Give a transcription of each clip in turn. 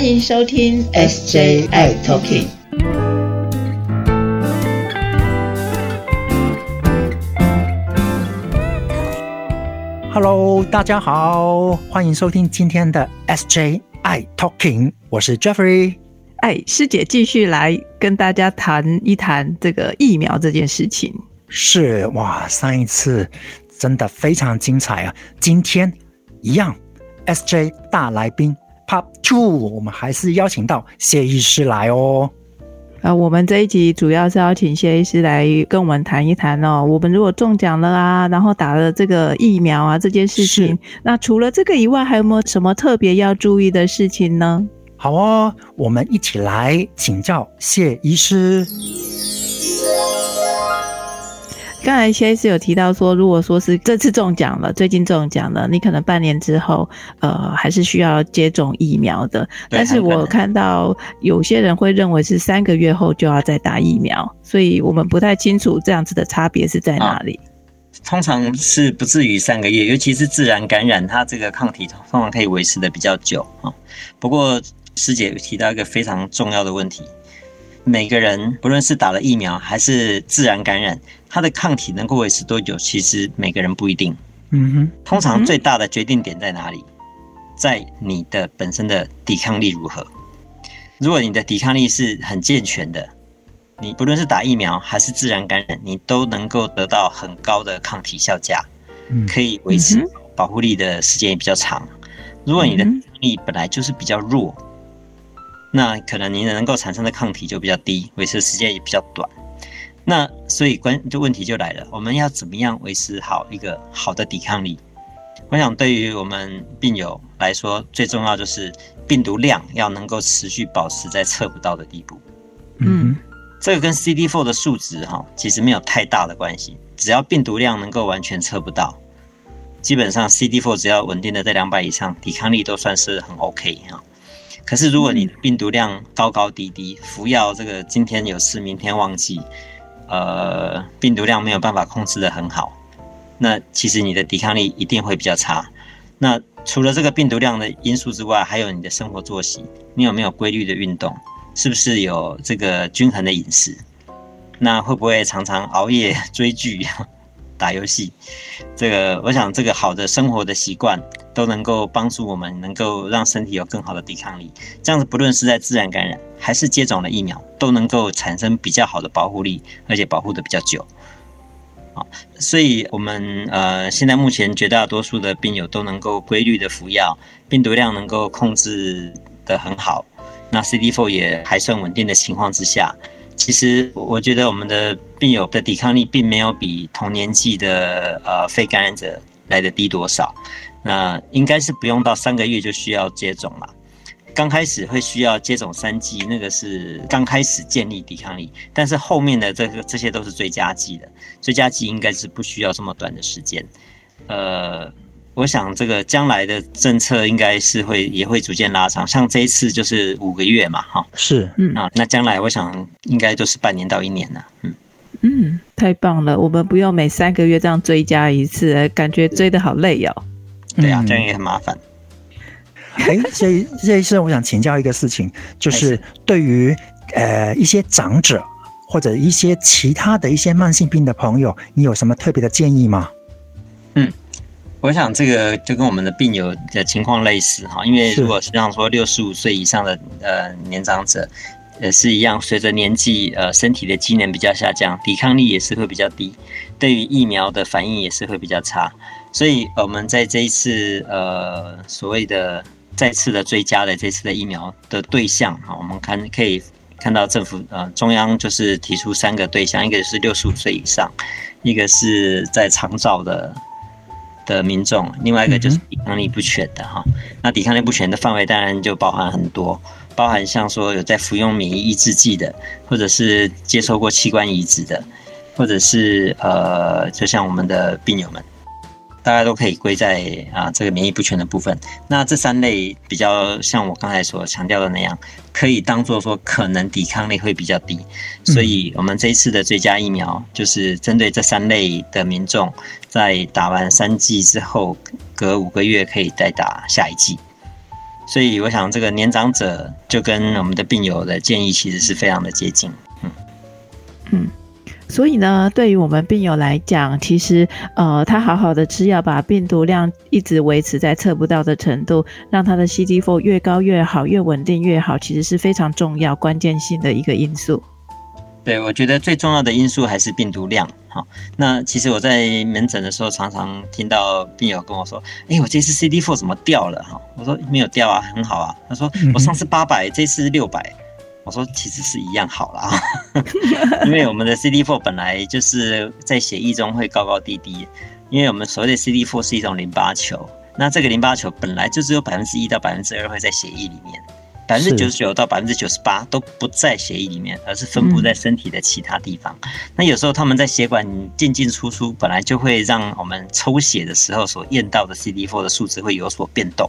欢迎收听 SJI Talking。Hello，大家好，欢迎收听今天的 SJI Talking，我是 Jeffrey。哎，师姐继续来跟大家谈一谈这个疫苗这件事情。是哇，上一次真的非常精彩啊！今天一样，SJ 大来宾 Part Two，我们还是邀请到谢医师来哦。啊，我们这一集主要是邀请谢医师来跟我们谈一谈哦。我们如果中奖了啊，然后打了这个疫苗啊，这件事情，那除了这个以外，还有没有什么特别要注意的事情呢？好哦，我们一起来请教谢医师。刚才谢医师有提到说，如果说是这次中奖了，最近中奖了，你可能半年之后，呃，还是需要接种疫苗的。但是我看到有些人会认为是三个月后就要再打疫苗，所以我们不太清楚这样子的差别是在哪里。通常是不至于三个月，尤其是自然感染，它这个抗体通常可以维持的比较久啊。不过师姐提到一个非常重要的问题。每个人不论是打了疫苗还是自然感染，他的抗体能够维持多久，其实每个人不一定。嗯哼，通常最大的决定点在哪里？在你的本身的抵抗力如何。如果你的抵抗力是很健全的，你不论是打疫苗还是自然感染，你都能够得到很高的抗体效价，可以维持保护力的时间也比较长。如果你的抵抗力本来就是比较弱，那可能你能够产生的抗体就比较低，维持时间也比较短。那所以关就问题就来了，我们要怎么样维持好一个好的抵抗力？我想对于我们病友来说，最重要就是病毒量要能够持续保持在测不到的地步。嗯，这个跟 CD4 的数值哈其实没有太大的关系，只要病毒量能够完全测不到，基本上 CD4 只要稳定的在两百以上，抵抗力都算是很 OK 哈。可是，如果你的病毒量高高低低，服药这个今天有事，明天忘记，呃，病毒量没有办法控制的很好，那其实你的抵抗力一定会比较差。那除了这个病毒量的因素之外，还有你的生活作息，你有没有规律的运动？是不是有这个均衡的饮食？那会不会常常熬夜 追剧？打游戏，这个我想，这个好的生活的习惯都能够帮助我们，能够让身体有更好的抵抗力。这样子，不论是在自然感染还是接种了疫苗，都能够产生比较好的保护力，而且保护的比较久。啊，所以我们呃，现在目前绝大多数的病友都能够规律的服药，病毒量能够控制的很好，那 CD4 也还算稳定的情况之下。其实我觉得我们的病友的抵抗力并没有比同年纪的呃非感染者来的低多少，那应该是不用到三个月就需要接种了。刚开始会需要接种三剂，那个是刚开始建立抵抗力，但是后面的这个这些都是追加剂的，追加剂应该是不需要这么短的时间，呃。我想这个将来的政策应该是会也会逐渐拉长，像这一次就是五个月嘛，哈，是，嗯啊，那将来我想应该就是半年到一年了，嗯嗯，太棒了，我们不用每三个月这样追加一次，感觉追的好累哦。对啊，这样也很麻烦。哎，所以这一次我想请教一个事情，就是对于呃一些长者或者一些其他的一些慢性病的朋友，你有什么特别的建议吗？嗯。我想这个就跟我们的病友的情况类似哈，因为如果实际上说六十五岁以上的呃年长者，也是一样，随着年纪呃身体的机能比较下降，抵抗力也是会比较低，对于疫苗的反应也是会比较差，所以我们在这一次呃所谓的再次的追加的这次的疫苗的对象哈，我们看可以看到政府呃中央就是提出三个对象，一个是六十五岁以上，一个是在长照的。的民众，另外一个就是抵抗力不全的哈。那抵抗力不全的范围当然就包含很多，包含像说有在服用免疫抑制剂的，或者是接受过器官移植的，或者是呃，就像我们的病友们。大家都可以归在啊这个免疫不全的部分。那这三类比较像我刚才所强调的那样，可以当做说可能抵抗力会比较低。所以我们这一次的最佳疫苗就是针对这三类的民众，在打完三剂之后，隔五个月可以再打下一剂。所以我想这个年长者就跟我们的病友的建议其实是非常的接近。嗯嗯。所以呢，对于我们病友来讲，其实呃，他好好的吃药，把病毒量一直维持在测不到的程度，让他的 CD4 越高越好，越稳定越好，其实是非常重要、关键性的一个因素。对，我觉得最重要的因素还是病毒量。好，那其实我在门诊的时候，常常听到病友跟我说：“哎，我这次 CD4 怎么掉了？”哈，我说没有掉啊，很好啊。他说：“我上次八百，这次六百。”我说其实是一样好了啊，因为我们的 CD4 本来就是在血液中会高高低低，因为我们所谓的 CD4 是一种淋巴球，那这个淋巴球本来就只有百分之一到百分之二会在血液里面。百分之九十九到百分之九十八都不在血液里面，而是分布在身体的其他地方。那有时候他们在血管进进出出，本来就会让我们抽血的时候所验到的 CD4 的数值会有所变动。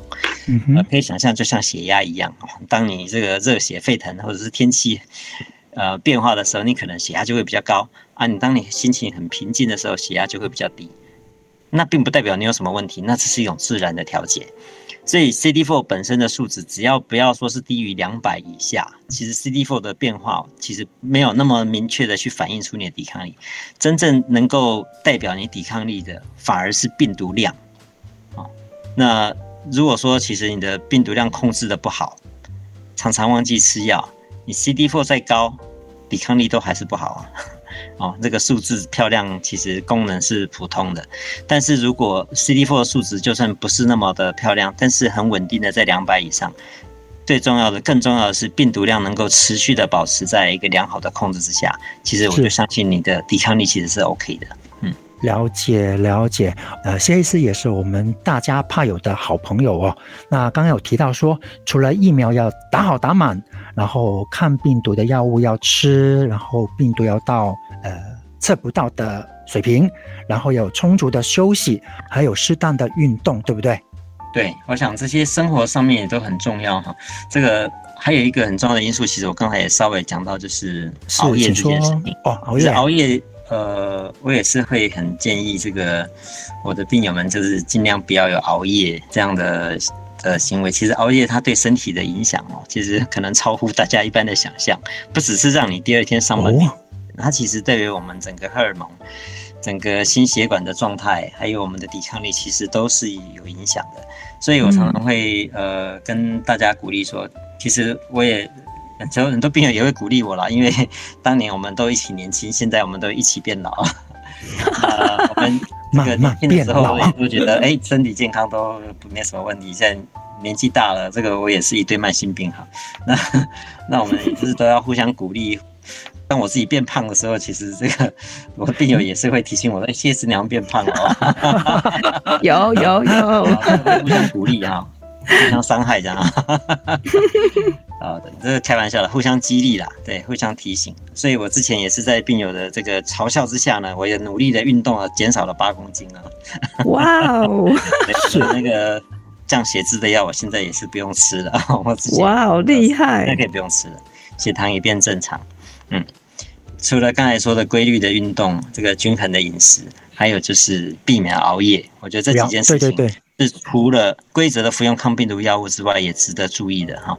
呃，可以想象，就像血压一样，当你这个热血沸腾或者是天气呃变化的时候，你可能血压就会比较高啊。你当你心情很平静的时候，血压就会比较低。那并不代表你有什么问题，那只是一种自然的调节。所以 CD4 本身的数值，只要不要说是低于两百以下，其实 CD4 的变化其实没有那么明确的去反映出你的抵抗力。真正能够代表你抵抗力的，反而是病毒量。啊，那如果说其实你的病毒量控制的不好，常常忘记吃药，你 CD4 再高，抵抗力都还是不好啊。哦，这个数字漂亮，其实功能是普通的。但是如果 CD4 的数值就算不是那么的漂亮，但是很稳定的在两百以上，最重要的、更重要的是病毒量能够持续的保持在一个良好的控制之下，其实我就相信你的抵抗力其实是 OK 的。嗯，了解了解。呃，谢医师也是我们大家怕有的好朋友哦。那刚刚有提到说，除了疫苗要打好打满。然后抗病毒的药物要吃，然后病毒要到呃测不到的水平，然后有充足的休息，还有适当的运动，对不对？对，我想这些生活上面也都很重要哈。这个还有一个很重要的因素，其实我刚才也稍微讲到，就是熬夜这件事情。哦，熬夜，熬夜，呃，我也是会很建议这个我的病友们，就是尽量不要有熬夜这样的。呃行为其实熬夜它对身体的影响哦，其实可能超乎大家一般的想象。不只是让你第二天上班，它其实对于我们整个荷尔蒙、整个心血管的状态，还有我们的抵抗力，其实都是有影响的。所以我常常会呃跟大家鼓励说，其实我也很多很多病友也会鼓励我啦，因为 当年我们都一起年轻，现在我们都一起变老。呃，我们这个年轻的时候都觉得，哎，身体健康都没什么问题。现在年纪大了，这个我也是一堆慢性病哈。那那我们就是都要互相鼓励。当我自己变胖的时候，其实这个我的病友也是会提醒我，哎，谢师娘变胖了。有有有，互相鼓励啊。互相伤害这样啊，好的，这是开玩笑的，互相激励啦，对，互相提醒。所以我之前也是在病友的这个嘲笑之下呢，我也努力的运动了，减少了八公斤啊。哇哦，是那个降血脂的药，我现在也是不用吃了。我自己哇，好厉害，那可以不用吃了，血糖也变正常。嗯，除了刚才说的规律的运动，这个均衡的饮食，还有就是避免熬夜，我觉得这几件事情。是除了规则的服用抗病毒药物之外，也值得注意的哈。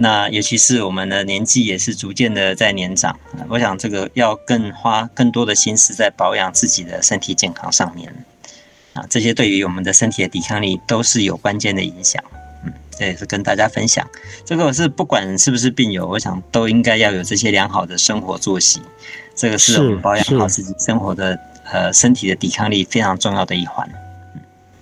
那尤其是我们的年纪也是逐渐的在年长，我想这个要更花更多的心思在保养自己的身体健康上面啊。这些对于我们的身体的抵抗力都是有关键的影响。嗯，这也是跟大家分享。这个是不管是不是病友，我想都应该要有这些良好的生活作息。这个是我们保养好自己生活的呃身体的抵抗力非常重要的一环。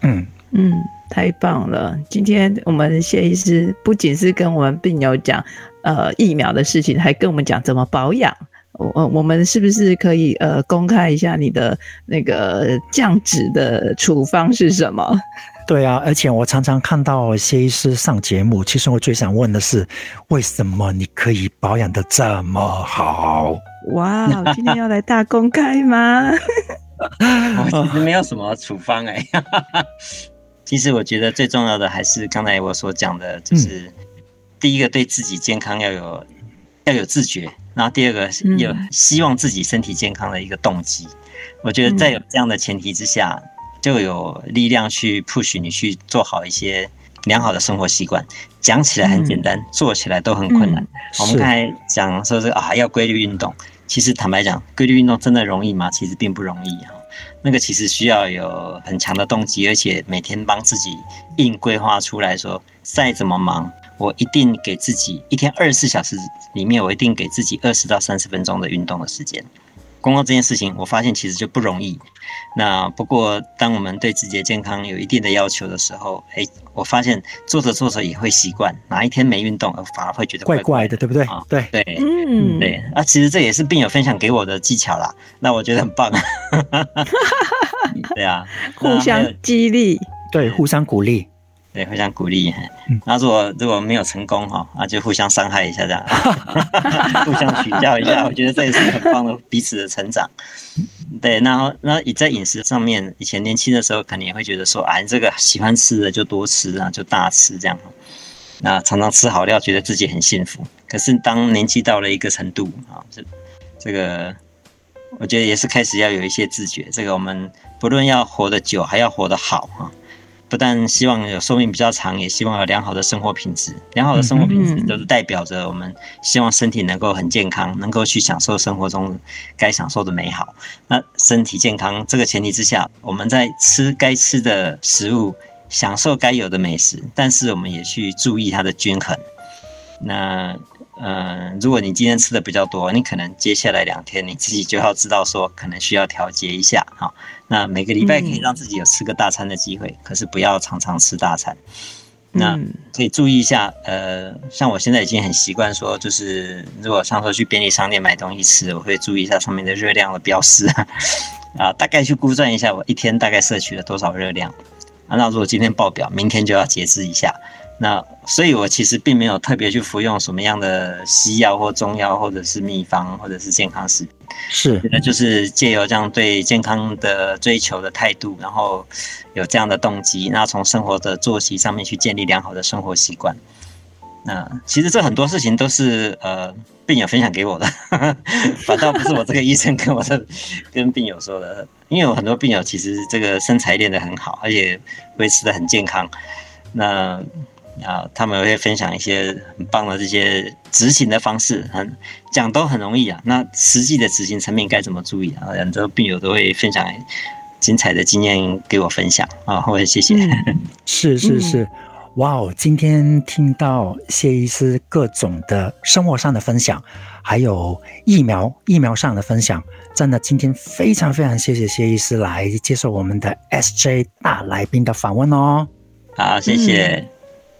嗯。嗯，太棒了！今天我们谢医师不仅是跟我们病友讲呃疫苗的事情，还跟我们讲怎么保养。我我们是不是可以呃公开一下你的那个降脂的处方是什么？对啊，而且我常常看到谢医师上节目，其实我最想问的是，为什么你可以保养的这么好？哇，今天要来大公开吗？我 其实没有什么处方哎。其实我觉得最重要的还是刚才我所讲的，就是第一个对自己健康要有要有自觉，然后第二个有希望自己身体健康的一个动机。我觉得在有这样的前提之下，就有力量去 push 你去做好一些良好的生活习惯。讲起来很简单，做起来都很困难。我们刚才讲说这个啊，要规律运动，其实坦白讲，规律运动真的容易吗？其实并不容易啊。那个其实需要有很强的动机，而且每天帮自己硬规划出来说，再怎么忙，我一定给自己一天二十四小时里面，我一定给自己二十到三十分钟的运动的时间。工作这件事情，我发现其实就不容易。那不过，当我们对自己的健康有一定的要求的时候，哎，我发现做着做着也会习惯，哪一天没运动，反而会觉得怪怪怪的，对不对啊？对，对，嗯，对啊，其实这也是病友分享给我的技巧啦，那我觉得很棒。对啊，互相激励。对，互相鼓励。对互相鼓励嗯。那如果如果没有成功哈，那就互相伤害一下，这样，互相取笑一下，我觉得这也是很棒的彼此的成长。对，然后那你在饮食上面，以前年轻的时候肯定也会觉得说，啊，你这个喜欢吃的就多吃啊，就大吃这样。那常常吃好料，觉得自己很幸福。可是当年纪到了一个程度啊，这这个，我觉得也是开始要有一些自觉。这个我们不论要活得久，还要活得好啊。不但希望有寿命比较长，也希望有良好的生活品质。良好的生活品质嗯都是代表着我们希望身体能够很健康，能够去享受生活中该享受的美好。那身体健康这个前提之下，我们在吃该吃的食物，享受该有的美食，但是我们也去注意它的均衡。那呃，如果你今天吃的比较多，你可能接下来两天你自己就要知道说，可能需要调节一下哈。那每个礼拜可以让自己有吃个大餐的机会，可是不要常常吃大餐。那嗯可以注意一下，呃，像我现在已经很习惯说，就是如果上次去便利商店买东西吃，我会注意一下上面的热量的标示，啊，大概去估算一下我一天大概摄取了多少热量。啊，那如果今天爆表，明天就要节制一下。那所以，我其实并没有特别去服用什么样的西药或中药，或者是秘方，或者是健康食品。是那就是借由这样对健康的追求的态度，然后有这样的动机，那从生活的作息上面去建立良好的生活习惯。那其实这很多事情都是呃病友分享给我的，反倒不是我这个医生跟我的跟病友说的，因为有很多病友其实这个身材练得很好，而且维持得很健康。那啊，他们会分享一些很棒的这些执行的方式，很讲都很容易啊。那实际的执行层面该怎么注意啊？很多病友都会分享精彩的经验给我分享啊，我也谢谢。嗯 是是是，哇哦！今天听到谢医师各种的生活上的分享，还有疫苗疫苗上的分享，真的今天非常非常谢谢谢医师来接受我们的 SJ 大来宾的访问哦。好，谢谢。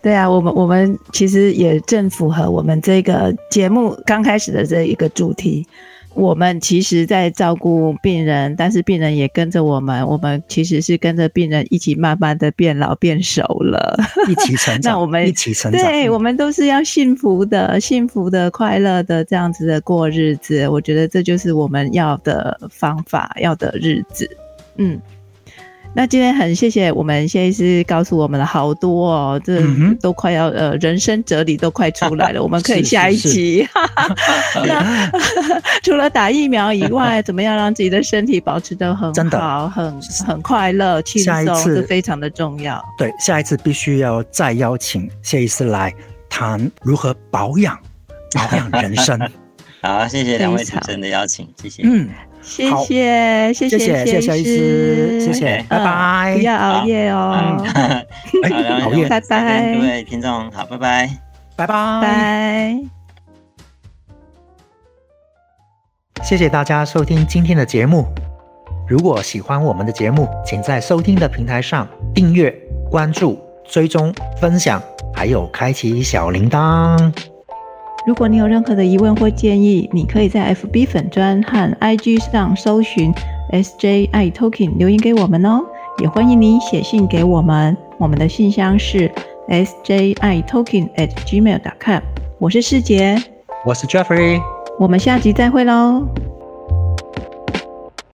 对啊，我们我们其实也正符合我们这个节目刚开始的这一个主题。我们其实，在照顾病人，但是病人也跟着我们，我们其实是跟着病人一起慢慢的变老变熟了。一起成 长，那我们一起成长，对，我们都是要幸福的、幸福的、快乐的这样子的过日子。我觉得这就是我们要的方法，要的日子。嗯，那今天很谢谢我们谢医师告诉我们了好多哦，这都快要呃人生哲理都快出来了，我们可以下一是是集。那 除了打疫苗以外，怎么样让自己的身体保持得很好、很很快乐、轻松，下一次这非常的重要。对，下一次必须要再邀请谢医师来谈如何保养保养人生。好，谢谢两位主持人的邀请，谢谢。嗯，谢好谢谢谢谢谢谢谢医师，谢谢拜拜。不要熬夜哦，拜拜各位听众好，拜拜。拜拜。拜。谢谢大家收听今天的节目。如果喜欢我们的节目，请在收听的平台上订阅、关注、追踪、分享，还有开启小铃铛。如果你有任何的疑问或建议，你可以在 FB 粉专和 IG 上搜寻 SJI Talking 留言给我们哦。也欢迎你写信给我们，我们的信箱是 SJI Talking at gmail.com。我是世杰，我是 Jeffrey，我们下集再会喽。